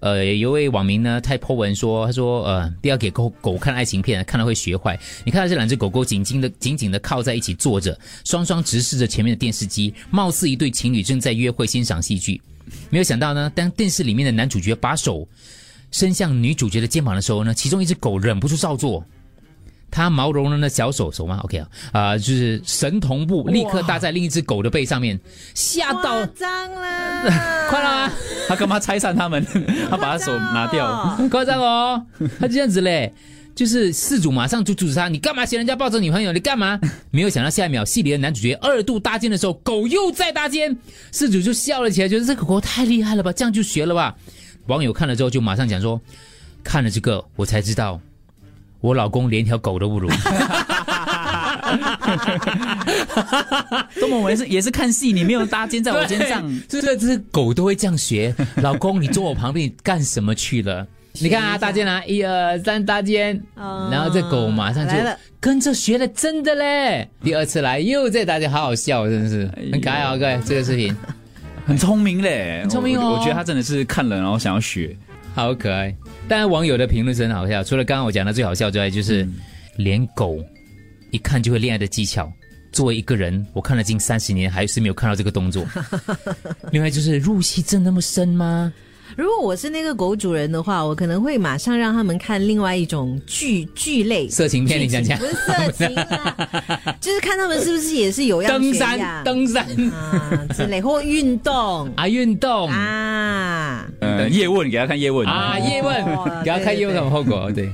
呃，有位网民呢，他 po 文说，他说，呃，不要给狗狗看爱情片，看了会学坏。你看到这两只狗狗紧紧的、紧紧的靠在一起坐着，双双直视着前面的电视机，貌似一对情侣正在约会欣赏戏剧。没有想到呢，当电视里面的男主角把手伸向女主角的肩膀的时候呢，其中一只狗忍不住照做。它毛茸茸的小手手吗？OK 啊，啊、就是神同步，立刻搭在另一只狗的背上面，吓到夸张啦，快了啊！他干嘛拆散他们？他把他手拿掉。很夸张哦，他就这样子嘞，就是事主马上就阻止他，你干嘛嫌人家抱着女朋友？你干嘛？没有想到下一秒，戏里的男主角二度搭肩的时候，狗又在搭肩，事主就笑了起来，觉得这狗狗太厉害了吧，这样就学了吧。网友看了之后就马上讲说，看了这个我才知道，我老公连条狗都不如。周某文是也是看戏，你没有搭肩在我肩上，对这这狗都会这样学。老公，你坐我旁边，你干什么去了？你看啊，搭肩啊，一二三，搭肩，哦然后这狗马上就跟着学了，真的嘞！第二次来又在搭肩，好好笑，真的是。很可爱哦，各位，这个视频。很聪明嘞，很聪明哦。我我觉得他真的是看了然后想要学。好可爱。当然，网友的评论是很好笑，除了刚刚我讲的最好笑之外，就是、连狗一看就会恋爱的技巧。作为一个人，我看了近三十年，还是没有看到这个动作。另外就是入戏真那么深吗？如果我是那个狗主人的话，我可能会马上让他们看另外一种剧剧类色情片，你讲讲不。是色情啦，就是看他们是不是也是有样登山，登山啊之类，或运动 啊，运动啊，啊。呃，叶问给他看叶问啊叶问哦，给他看叶问什么后果？对。